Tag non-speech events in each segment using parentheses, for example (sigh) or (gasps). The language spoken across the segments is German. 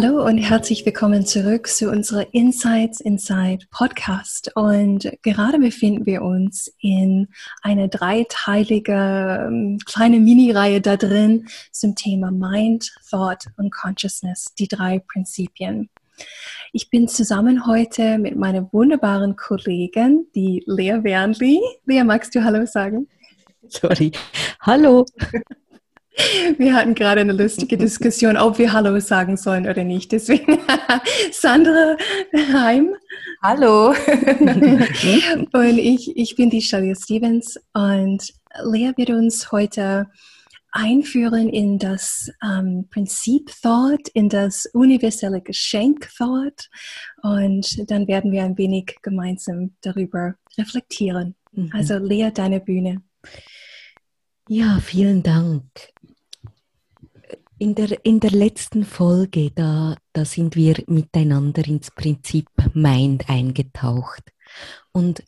Hallo und herzlich willkommen zurück zu unserer Insights Inside Podcast. Und gerade befinden wir uns in einer dreiteilige ähm, kleine Mini-Reihe da drin zum Thema Mind, Thought und Consciousness, die drei Prinzipien. Ich bin zusammen heute mit meiner wunderbaren Kollegin, die Lea Wernli. Lea, magst du Hallo sagen? Sorry. Hallo. Wir hatten gerade eine lustige Diskussion, ob wir Hallo sagen sollen oder nicht. Deswegen (laughs) Sandra Heim. Hallo. (laughs) und ich, ich bin die Shalia Stevens und Lea wird uns heute einführen in das ähm, Prinzip Thought, in das universelle Geschenk Thought und dann werden wir ein wenig gemeinsam darüber reflektieren. Mhm. Also Lea, deine Bühne. Ja, vielen Dank. In der, in der letzten Folge, da, da sind wir miteinander ins Prinzip Mind eingetaucht. Und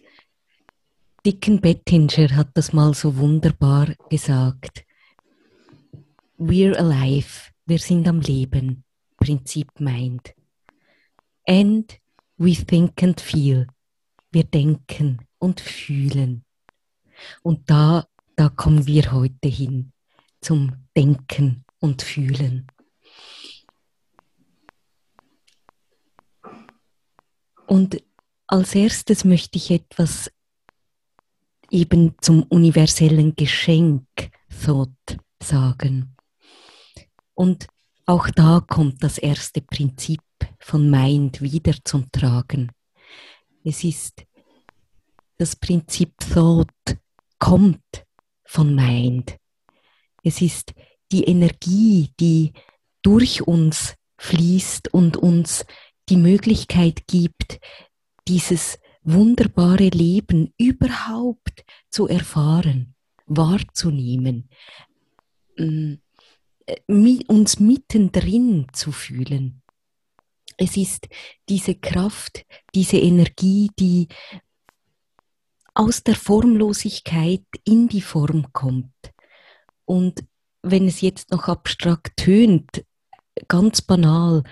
Dicken Bettinger hat das mal so wunderbar gesagt. We're alive, wir sind am Leben, Prinzip Mind. And we think and feel, wir denken und fühlen. Und da, da kommen wir heute hin, zum Denken und fühlen. Und als erstes möchte ich etwas eben zum universellen Geschenk Thought sagen. Und auch da kommt das erste Prinzip von Mind wieder zum Tragen. Es ist das Prinzip Thought kommt von Mind. Es ist die Energie, die durch uns fließt und uns die Möglichkeit gibt, dieses wunderbare Leben überhaupt zu erfahren, wahrzunehmen, mm, uns mittendrin zu fühlen. Es ist diese Kraft, diese Energie, die aus der Formlosigkeit in die Form kommt und wenn es jetzt noch abstrakt tönt, ganz banal,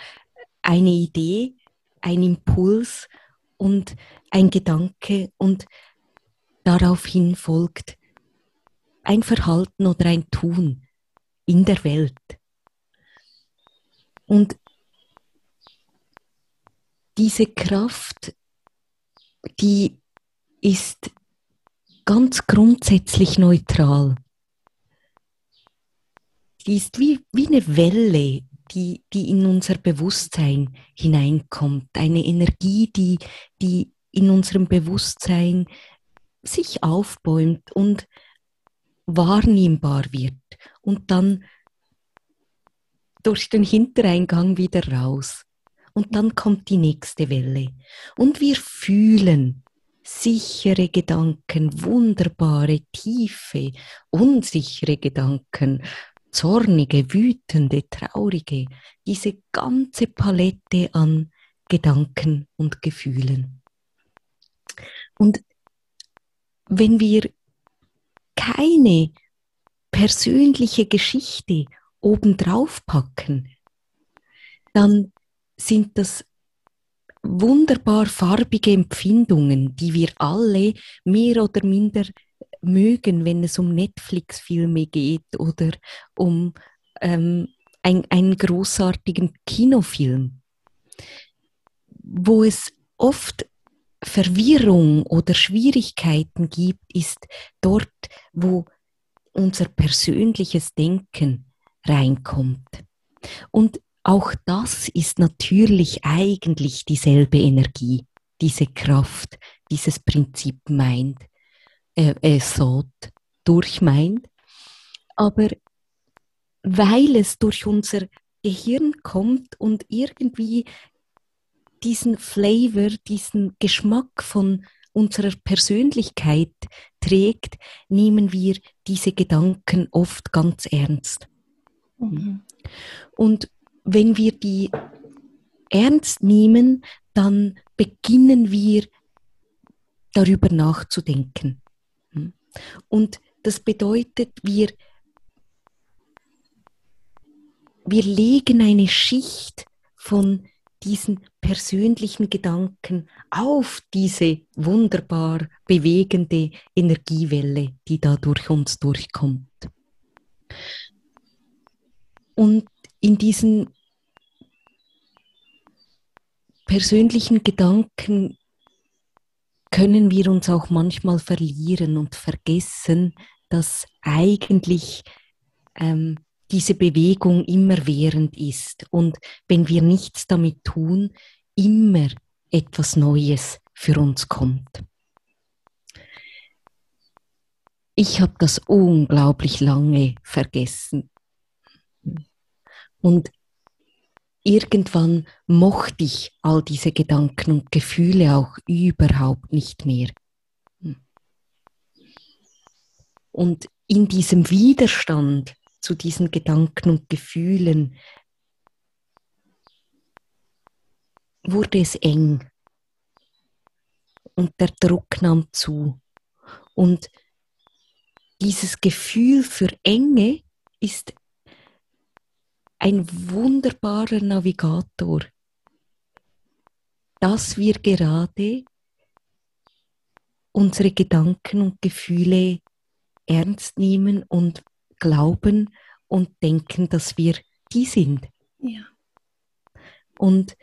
eine Idee, ein Impuls und ein Gedanke und daraufhin folgt ein Verhalten oder ein Tun in der Welt. Und diese Kraft, die ist ganz grundsätzlich neutral die ist wie, wie eine Welle, die, die in unser Bewusstsein hineinkommt. Eine Energie, die, die in unserem Bewusstsein sich aufbäumt und wahrnehmbar wird und dann durch den Hintereingang wieder raus. Und dann kommt die nächste Welle. Und wir fühlen sichere Gedanken, wunderbare, tiefe, unsichere Gedanken, zornige, wütende, traurige, diese ganze Palette an Gedanken und Gefühlen. Und wenn wir keine persönliche Geschichte obendrauf packen, dann sind das wunderbar farbige Empfindungen, die wir alle mehr oder minder mögen, wenn es um Netflix-Filme geht oder um ähm, ein, einen großartigen Kinofilm, wo es oft Verwirrung oder Schwierigkeiten gibt, ist dort, wo unser persönliches Denken reinkommt. Und auch das ist natürlich eigentlich dieselbe Energie, diese Kraft, dieses Prinzip meint äh, äh, Thought durch meint. Aber weil es durch unser Gehirn kommt und irgendwie diesen Flavor, diesen Geschmack von unserer Persönlichkeit trägt, nehmen wir diese Gedanken oft ganz ernst. Mhm. Und wenn wir die ernst nehmen, dann beginnen wir darüber nachzudenken. Und das bedeutet, wir, wir legen eine Schicht von diesen persönlichen Gedanken auf diese wunderbar bewegende Energiewelle, die da durch uns durchkommt. Und in diesen persönlichen Gedanken können wir uns auch manchmal verlieren und vergessen, dass eigentlich ähm, diese Bewegung immerwährend ist und wenn wir nichts damit tun, immer etwas Neues für uns kommt. Ich habe das unglaublich lange vergessen. Und irgendwann mochte ich all diese Gedanken und Gefühle auch überhaupt nicht mehr. Und in diesem Widerstand zu diesen Gedanken und Gefühlen wurde es eng und der Druck nahm zu. Und dieses Gefühl für Enge ist ein wunderbarer Navigator, dass wir gerade unsere Gedanken und Gefühle ernst nehmen und glauben und denken, dass wir die sind. Ja. Und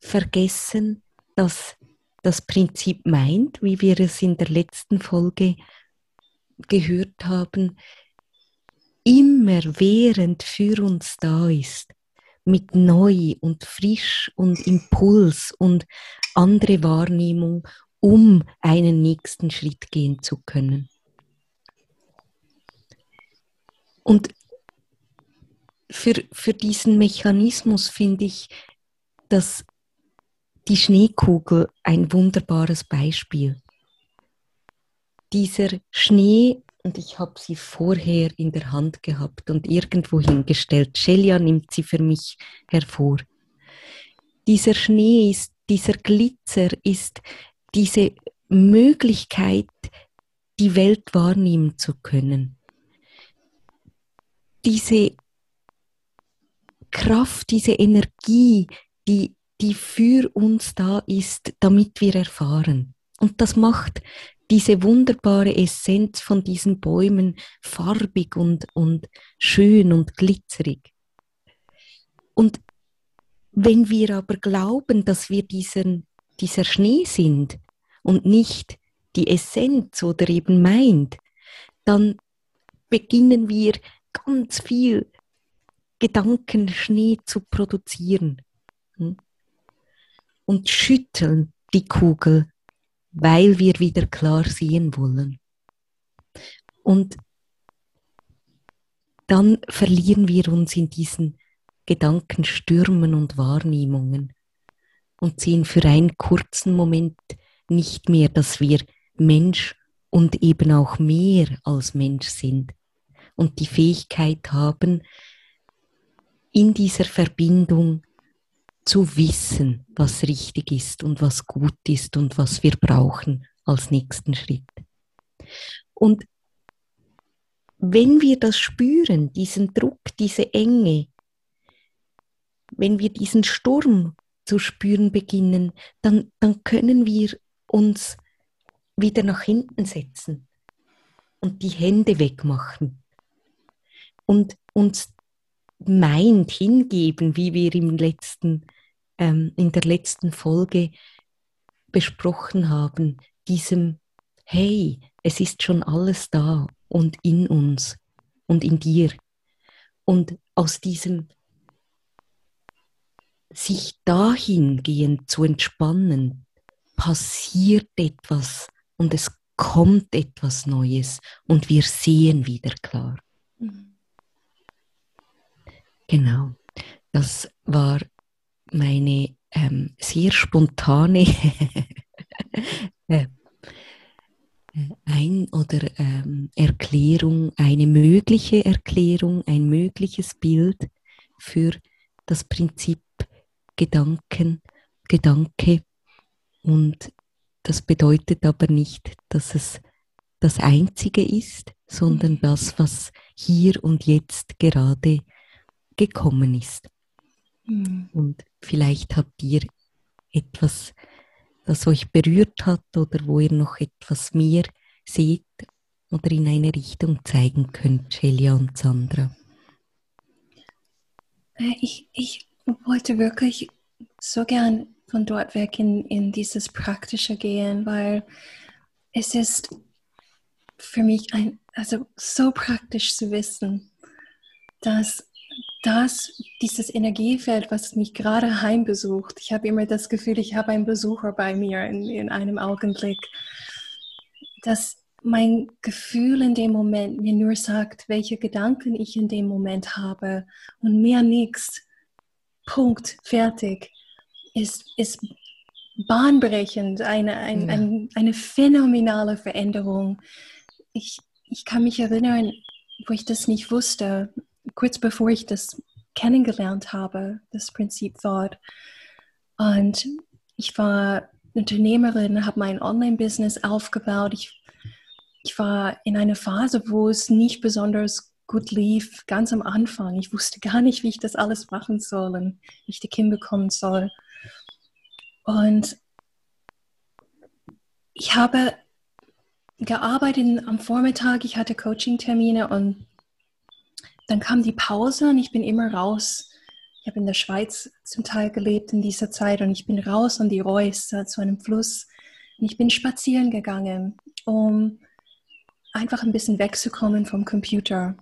vergessen, dass das Prinzip meint, wie wir es in der letzten Folge gehört haben, immer während für uns da ist, mit neu und frisch und Impuls und andere Wahrnehmung, um einen nächsten Schritt gehen zu können. Und für, für diesen Mechanismus finde ich, dass die Schneekugel ein wunderbares Beispiel. Dieser Schnee, und ich habe sie vorher in der Hand gehabt und irgendwo hingestellt, Shelia nimmt sie für mich hervor. Dieser Schnee ist, dieser Glitzer ist diese Möglichkeit, die Welt wahrnehmen zu können diese Kraft, diese Energie, die, die für uns da ist, damit wir erfahren. Und das macht diese wunderbare Essenz von diesen Bäumen farbig und, und schön und glitzerig. Und wenn wir aber glauben, dass wir diesen, dieser Schnee sind und nicht die Essenz oder eben meint, dann beginnen wir ganz viel Gedankenschnee zu produzieren hm? und schütteln die Kugel, weil wir wieder klar sehen wollen. Und dann verlieren wir uns in diesen Gedankenstürmen und Wahrnehmungen und sehen für einen kurzen Moment nicht mehr, dass wir Mensch und eben auch mehr als Mensch sind und die Fähigkeit haben, in dieser Verbindung zu wissen, was richtig ist und was gut ist und was wir brauchen als nächsten Schritt. Und wenn wir das spüren, diesen Druck, diese Enge, wenn wir diesen Sturm zu spüren beginnen, dann, dann können wir uns wieder nach hinten setzen und die Hände wegmachen und uns meint, hingeben, wie wir im letzten, ähm, in der letzten Folge besprochen haben, diesem, hey, es ist schon alles da und in uns und in dir. Und aus diesem sich dahingehend zu entspannen, passiert etwas und es kommt etwas Neues und wir sehen wieder klar. Mhm. Genau. das war meine ähm, sehr spontane (laughs) äh, ein oder ähm, Erklärung, eine mögliche Erklärung, ein mögliches Bild für das Prinzip Gedanken, Gedanke. Und das bedeutet aber nicht, dass es das Einzige ist, sondern mhm. das, was hier und jetzt gerade gekommen ist. Mhm. Und vielleicht habt ihr etwas das euch berührt hat oder wo ihr noch etwas mehr seht oder in eine Richtung zeigen könnt, Celia und Sandra? Äh, ich, ich wollte wirklich so gern von dort weg in, in dieses Praktische gehen, weil es ist für mich ein, also so praktisch zu wissen, dass das, dieses Energiefeld, was mich gerade heimbesucht, ich habe immer das Gefühl, ich habe einen Besucher bei mir in, in einem Augenblick, dass mein Gefühl in dem Moment mir nur sagt, welche Gedanken ich in dem Moment habe und mehr nichts. Punkt, fertig. Ist, ist bahnbrechend, eine, ein, ja. ein, eine phänomenale Veränderung. Ich, ich kann mich erinnern, wo ich das nicht wusste, kurz bevor ich das kennengelernt habe, das Prinzip Thought. Und ich war Unternehmerin, habe mein Online-Business aufgebaut. Ich, ich war in einer Phase, wo es nicht besonders gut lief, ganz am Anfang. Ich wusste gar nicht, wie ich das alles machen soll und wie ich die Kinder bekommen soll. Und ich habe gearbeitet am Vormittag, ich hatte Coaching-Termine und dann kam die Pause und ich bin immer raus. Ich habe in der Schweiz zum Teil gelebt in dieser Zeit und ich bin raus an die Reuss zu einem Fluss und ich bin spazieren gegangen, um einfach ein bisschen wegzukommen vom Computer.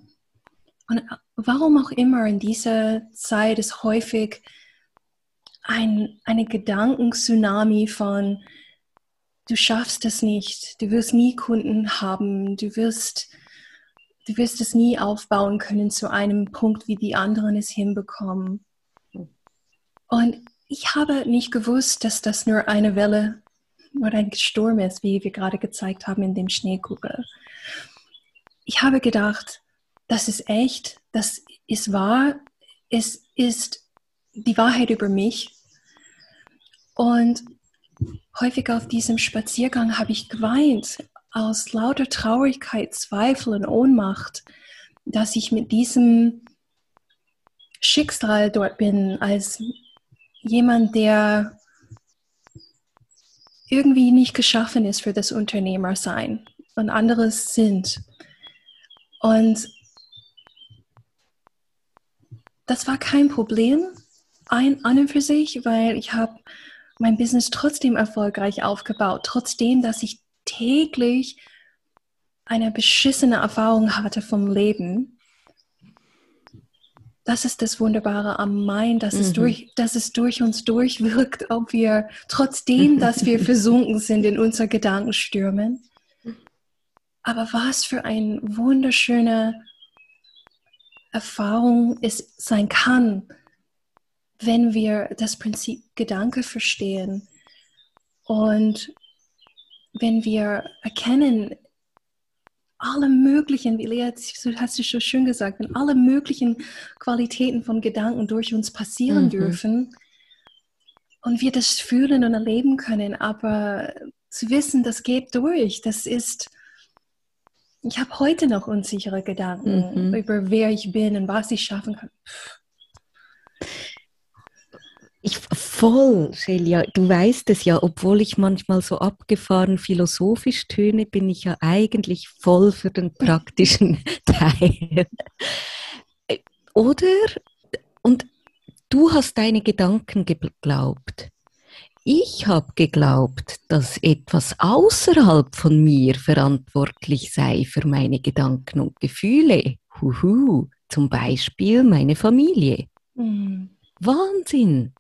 Und warum auch immer in dieser Zeit ist häufig ein eine Gedankentsunami von du schaffst es nicht, du wirst nie Kunden haben, du wirst du wirst es nie aufbauen können zu einem Punkt, wie die anderen es hinbekommen. Und ich habe nicht gewusst, dass das nur eine Welle oder ein Sturm ist, wie wir gerade gezeigt haben in dem Schneekugel. Ich habe gedacht, das ist echt, das ist wahr, es ist die Wahrheit über mich. Und häufig auf diesem Spaziergang habe ich geweint, aus lauter Traurigkeit, Zweifel und Ohnmacht, dass ich mit diesem Schicksal dort bin, als jemand, der irgendwie nicht geschaffen ist für das Unternehmersein und anderes sind. Und das war kein Problem ein, an und für sich, weil ich habe mein Business trotzdem erfolgreich aufgebaut, trotzdem, dass ich täglich eine beschissene Erfahrung hatte vom Leben, das ist das Wunderbare am Mind, dass, mhm. es, durch, dass es durch uns durchwirkt, ob wir trotzdem, dass wir (laughs) versunken sind in unsere Gedankenstürmen. Aber was für eine wunderschöne Erfahrung es sein kann, wenn wir das Prinzip Gedanke verstehen und wenn wir erkennen, alle möglichen, wie Lea, du hast es so schön gesagt, wenn alle möglichen Qualitäten von Gedanken durch uns passieren mhm. dürfen und wir das fühlen und erleben können, aber zu wissen, das geht durch, das ist, ich habe heute noch unsichere Gedanken mhm. über wer ich bin und was ich schaffen kann. Ich voll, Celia, du weißt es ja, obwohl ich manchmal so abgefahren philosophisch töne, bin ich ja eigentlich voll für den praktischen (laughs) Teil. Oder? Und du hast deine Gedanken geglaubt. Ich habe geglaubt, dass etwas außerhalb von mir verantwortlich sei für meine Gedanken und Gefühle. Huhu, zum Beispiel meine Familie. Mhm. Wahnsinn!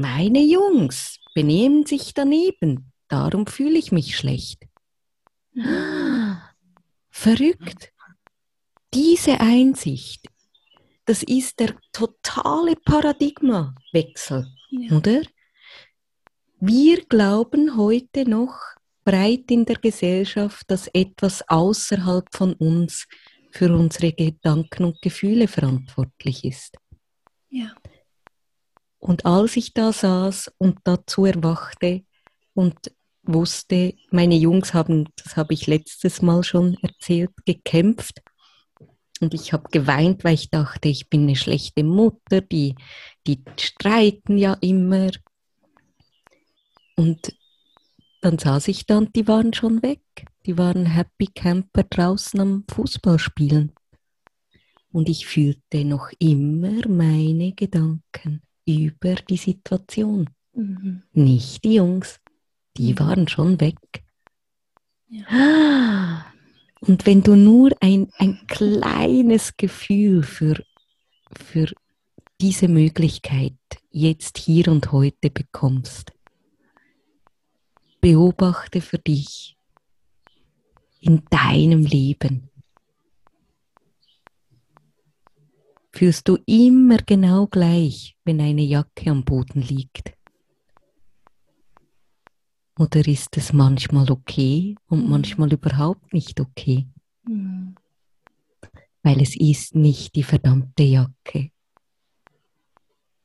Meine Jungs benehmen sich daneben, darum fühle ich mich schlecht. Verrückt. Diese Einsicht, das ist der totale Paradigmawechsel, ja. oder? Wir glauben heute noch breit in der Gesellschaft, dass etwas außerhalb von uns für unsere Gedanken und Gefühle verantwortlich ist. Ja. Und als ich da saß und dazu erwachte und wusste, meine Jungs haben, das habe ich letztes Mal schon erzählt, gekämpft. Und ich habe geweint, weil ich dachte, ich bin eine schlechte Mutter, die, die streiten ja immer. Und dann saß ich da und die waren schon weg. Die waren Happy Camper draußen am Fußballspielen. Und ich fühlte noch immer meine Gedanken über die Situation. Mhm. Nicht die Jungs, die mhm. waren schon weg. Ja. (gasps) Und wenn du nur ein, ein kleines Gefühl für, für diese Möglichkeit jetzt hier und heute bekommst, beobachte für dich in deinem Leben. Fühlst du immer genau gleich, wenn eine Jacke am Boden liegt? Oder ist es manchmal okay und mhm. manchmal überhaupt nicht okay? Mhm. Weil es ist nicht die verdammte Jacke.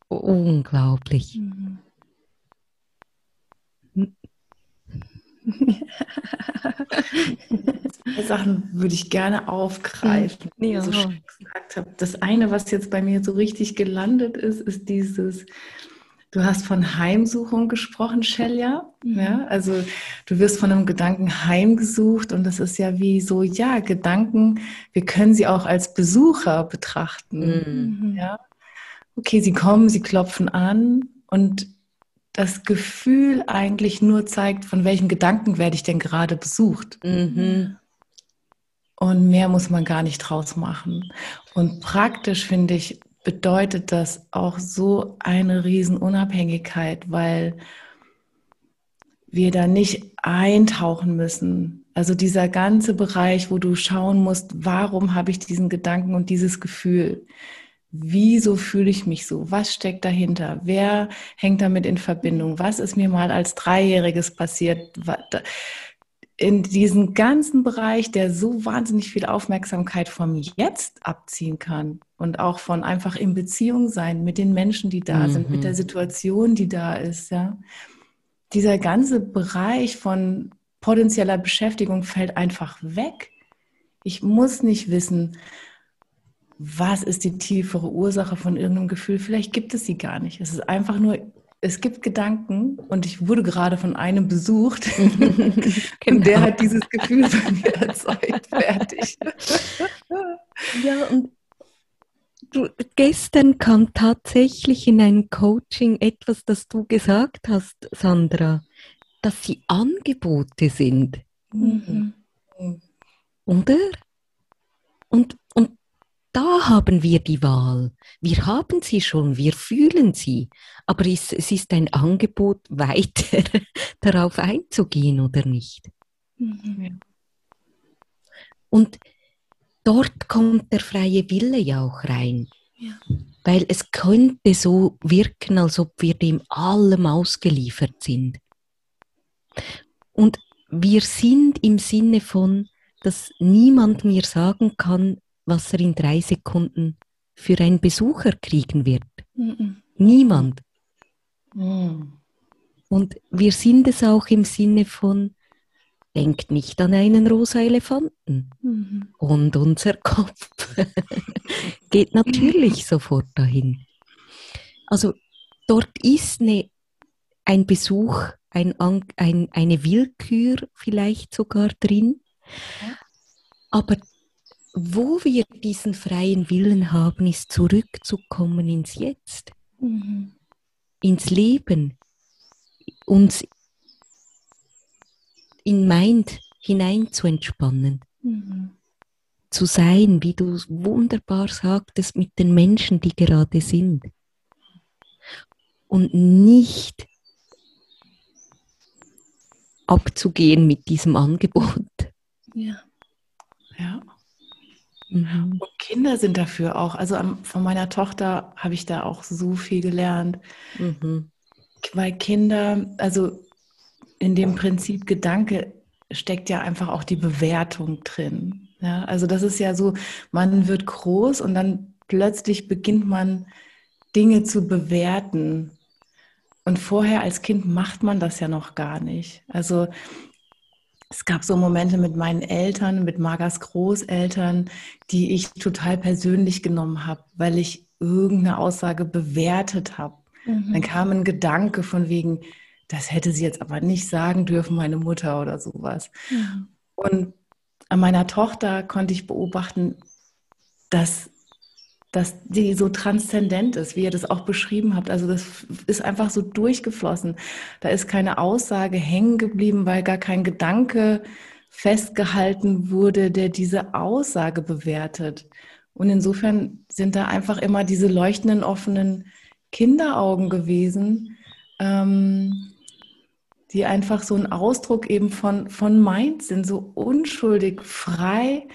Unglaublich. Mhm. Zwei Sachen würde ich gerne aufgreifen, ja. wie ich so gesagt habe. Das eine, was jetzt bei mir so richtig gelandet ist, ist dieses, Du hast von Heimsuchung gesprochen, Shelia. Mhm. Ja, also du wirst von einem Gedanken heimgesucht und das ist ja wie so, ja, Gedanken, wir können sie auch als Besucher betrachten. Mhm. Ja, okay, sie kommen, sie klopfen an und das Gefühl eigentlich nur zeigt, von welchen Gedanken werde ich denn gerade besucht. Mhm. Und mehr muss man gar nicht draus machen. Und praktisch finde ich, bedeutet das auch so eine Riesenunabhängigkeit, weil wir da nicht eintauchen müssen. Also dieser ganze Bereich, wo du schauen musst, warum habe ich diesen Gedanken und dieses Gefühl? Wieso fühle ich mich so? Was steckt dahinter? Wer hängt damit in Verbindung? Was ist mir mal als Dreijähriges passiert? In diesen ganzen Bereich, der so wahnsinnig viel Aufmerksamkeit vom Jetzt abziehen kann, und auch von einfach in Beziehung sein mit den Menschen, die da mhm. sind, mit der mhm. Situation, die da ist, ja. Dieser ganze Bereich von potenzieller Beschäftigung fällt einfach weg. Ich muss nicht wissen, was ist die tiefere Ursache von irgendeinem Gefühl. Vielleicht gibt es sie gar nicht. Es ist einfach nur, es gibt Gedanken und ich wurde gerade von einem besucht genau. (laughs) und der hat dieses Gefühl bei mir erzeugt. Fertig. Ja, und Du, gestern kam tatsächlich in einem Coaching etwas, das du gesagt hast, Sandra, dass sie Angebote sind. Mhm. Oder? Und, und da haben wir die Wahl. Wir haben sie schon, wir fühlen sie. Aber es, es ist ein Angebot, (laughs) weiter darauf einzugehen oder nicht. Mhm. Und dort kommt der freie Wille ja auch rein. Ja. Weil es könnte so wirken, als ob wir dem allem ausgeliefert sind. Und wir sind im Sinne von, dass niemand mir sagen kann, was er in drei Sekunden für einen Besucher kriegen wird. Mhm. Niemand. Mhm. Und wir sind es auch im Sinne von, denkt nicht an einen rosa Elefanten. Mhm. Und unser Kopf (laughs) geht natürlich (laughs) sofort dahin. Also dort ist eine, ein Besuch, ein, ein, eine Willkür vielleicht sogar drin. Aber wo wir diesen freien Willen haben, ist zurückzukommen ins Jetzt, mhm. ins Leben, uns in Mind hinein zu entspannen. Mhm. Zu sein, wie du wunderbar sagtest, mit den Menschen, die gerade sind. Und nicht abzugehen mit diesem Angebot. Ja. Ja. Mhm. Und Kinder sind dafür auch, also von meiner Tochter habe ich da auch so viel gelernt. Mhm. Weil Kinder, also in dem Prinzip Gedanke steckt ja einfach auch die Bewertung drin. Ja, also das ist ja so, man wird groß und dann plötzlich beginnt man Dinge zu bewerten. Und vorher als Kind macht man das ja noch gar nicht. Also es gab so Momente mit meinen Eltern, mit Margas Großeltern, die ich total persönlich genommen habe, weil ich irgendeine Aussage bewertet habe. Mhm. Dann kam ein Gedanke von wegen, das hätte sie jetzt aber nicht sagen dürfen, meine Mutter oder sowas. Mhm. Und an meiner Tochter konnte ich beobachten, dass dass die so transzendent ist, wie ihr das auch beschrieben habt. Also das ist einfach so durchgeflossen. Da ist keine Aussage hängen geblieben, weil gar kein Gedanke festgehalten wurde, der diese Aussage bewertet. Und insofern sind da einfach immer diese leuchtenden, offenen Kinderaugen gewesen, ähm, die einfach so ein Ausdruck eben von, von Mind sind, so unschuldig, frei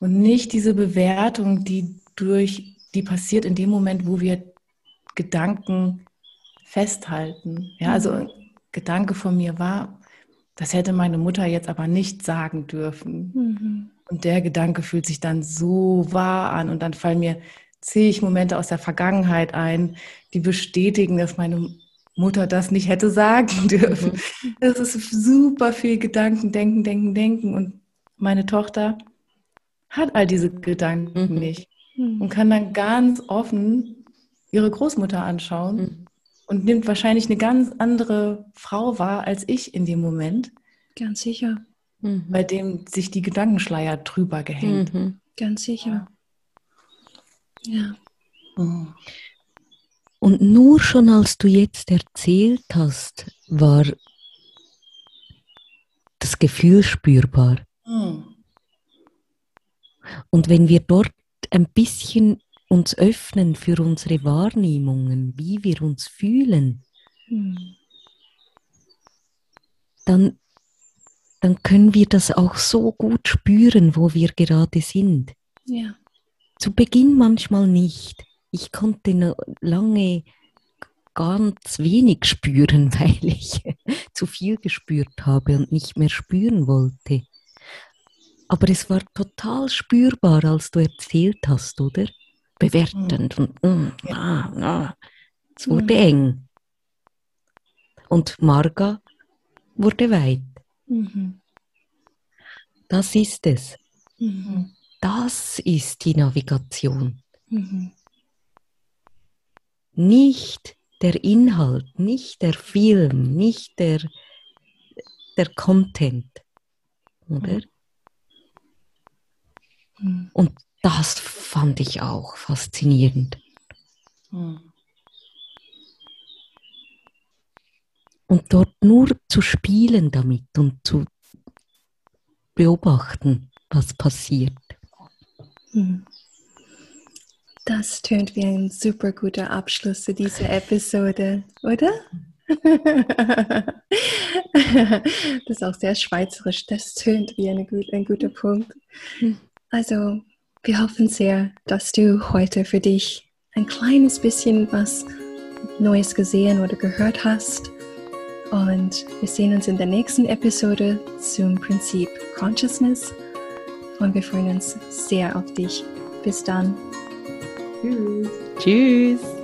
und nicht diese Bewertung, die durch, die passiert in dem Moment, wo wir Gedanken festhalten. Ja, also ein Gedanke von mir war, das hätte meine Mutter jetzt aber nicht sagen dürfen. Mhm. Und der Gedanke fühlt sich dann so wahr an und dann fallen mir zig Momente aus der Vergangenheit ein, die bestätigen, dass meine Mutter das nicht hätte sagen (laughs) dürfen. Mhm. Das ist super viel Gedanken, denken, denken, denken. Und meine Tochter hat all diese Gedanken mhm. nicht mhm. und kann dann ganz offen ihre Großmutter anschauen mhm. und nimmt wahrscheinlich eine ganz andere Frau wahr als ich in dem Moment. Ganz sicher. Mhm. Bei dem sich die Gedankenschleier drüber gehängt. Mhm. Ganz sicher. Ja. Mhm. Und nur schon als du jetzt erzählt hast, war das Gefühl spürbar. Mhm. Und wenn wir dort ein bisschen uns öffnen für unsere Wahrnehmungen, wie wir uns fühlen, hm. dann, dann können wir das auch so gut spüren, wo wir gerade sind. Ja. Zu Beginn manchmal nicht. Ich konnte lange ganz wenig spüren, (laughs) weil ich zu viel gespürt habe und nicht mehr spüren wollte. Aber es war total spürbar, als du erzählt hast, oder? Bewertend mhm. und mm, ah, ah. es wurde mhm. eng. Und Marga wurde weit. Mhm. Das ist es. Mhm. Das ist die Navigation. Mhm. Nicht der Inhalt, nicht der Film, nicht der, der Content. Oder? Mhm. Hm. Und das fand ich auch faszinierend. Mhm. Und dort nur zu spielen damit und zu beobachten, was passiert. Hm. Das tönt wie ein super guter Abschluss zu dieser Episode, oder? (laughs) das ist auch sehr schweizerisch. Das tönt wie eine, ein guter Punkt. Also, wir hoffen sehr, dass du heute für dich ein kleines bisschen was Neues gesehen oder gehört hast. Und wir sehen uns in der nächsten Episode zum Prinzip Consciousness. Und wir freuen uns sehr auf dich. Bis dann. Tschüss. Tschüss.